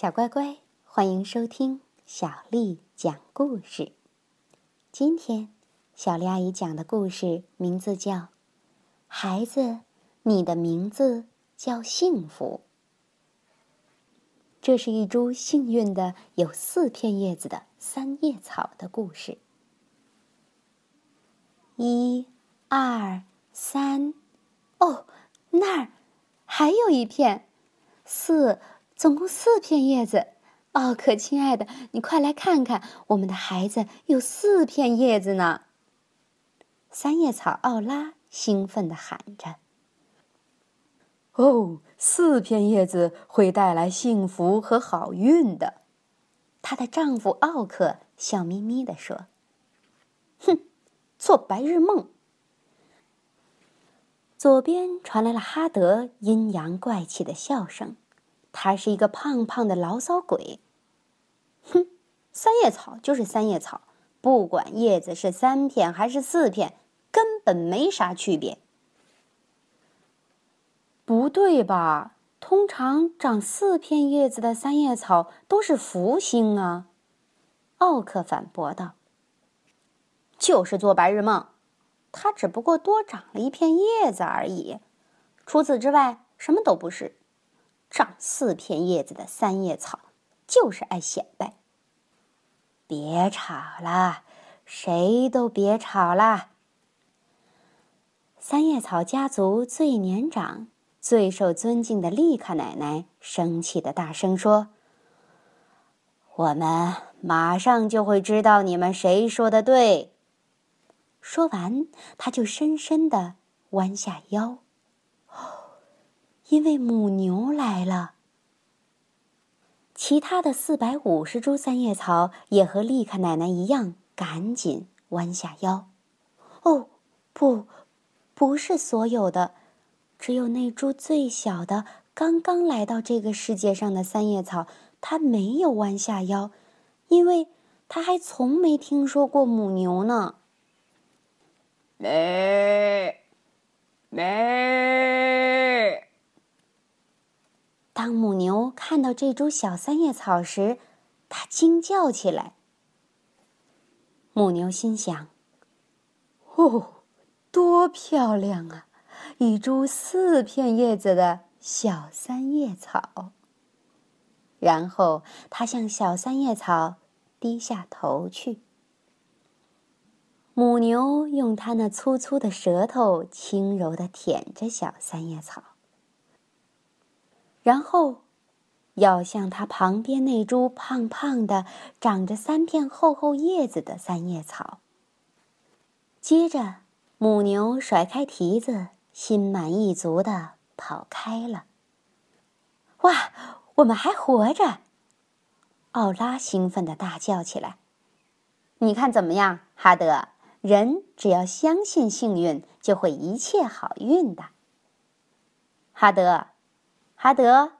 小乖乖，欢迎收听小丽讲故事。今天，小丽阿姨讲的故事名字叫《孩子，你的名字叫幸福》。这是一株幸运的有四片叶子的三叶草的故事。一、二、三，哦，那儿还有一片，四。总共四片叶子，奥克亲爱的，你快来看看，我们的孩子有四片叶子呢。三叶草奥拉兴奋地喊着：“哦，四片叶子会带来幸福和好运的。”她的丈夫奥克笑眯眯地说：“哼，做白日梦。”左边传来了哈德阴阳怪气的笑声。他是一个胖胖的牢骚鬼。哼，三叶草就是三叶草，不管叶子是三片还是四片，根本没啥区别。不对吧？通常长四片叶子的三叶草都是福星啊！奥克反驳道：“就是做白日梦，它只不过多长了一片叶子而已，除此之外什么都不是。”长四片叶子的三叶草，就是爱显摆。别吵了，谁都别吵了。三叶草家族最年长、最受尊敬的丽卡奶奶生气的大声说：“我们马上就会知道你们谁说的对。”说完，他就深深的弯下腰。因为母牛来了，其他的四百五十株三叶草也和丽卡奶奶一样，赶紧弯下腰。哦，不，不是所有的，只有那株最小的、刚刚来到这个世界上的三叶草，它没有弯下腰，因为它还从没听说过母牛呢。咩咩。当母牛看到这株小三叶草时，它惊叫起来。母牛心想：“哦，多漂亮啊！一株四片叶子的小三叶草。”然后，它向小三叶草低下头去。母牛用它那粗粗的舌头轻柔的舔着小三叶草。然后，要向它旁边那株胖胖的、长着三片厚厚叶子的三叶草。接着，母牛甩开蹄子，心满意足的跑开了。哇，我们还活着！奥拉兴奋的大叫起来：“你看怎么样，哈德？人只要相信幸运，就会一切好运的。”哈德。哈德，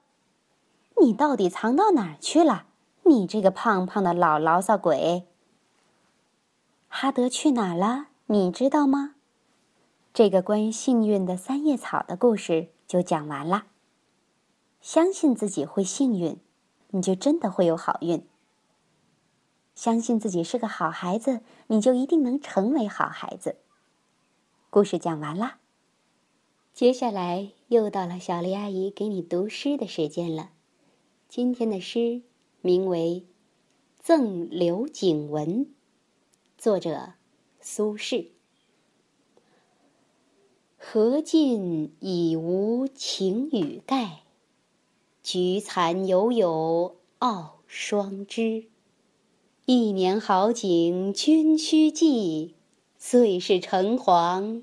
你到底藏到哪儿去了？你这个胖胖的老牢骚鬼！哈德去哪儿了？你知道吗？这个关于幸运的三叶草的故事就讲完了。相信自己会幸运，你就真的会有好运。相信自己是个好孩子，你就一定能成为好孩子。故事讲完了。接下来又到了小丽阿姨给你读诗的时间了。今天的诗名为《赠刘景文》，作者苏轼。荷尽已无擎雨盖，菊残犹有傲霜枝。一年好景君须记，最是橙黄。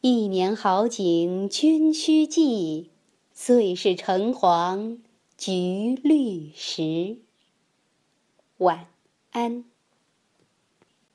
一年好景君须记，最是橙黄橘绿时。晚安。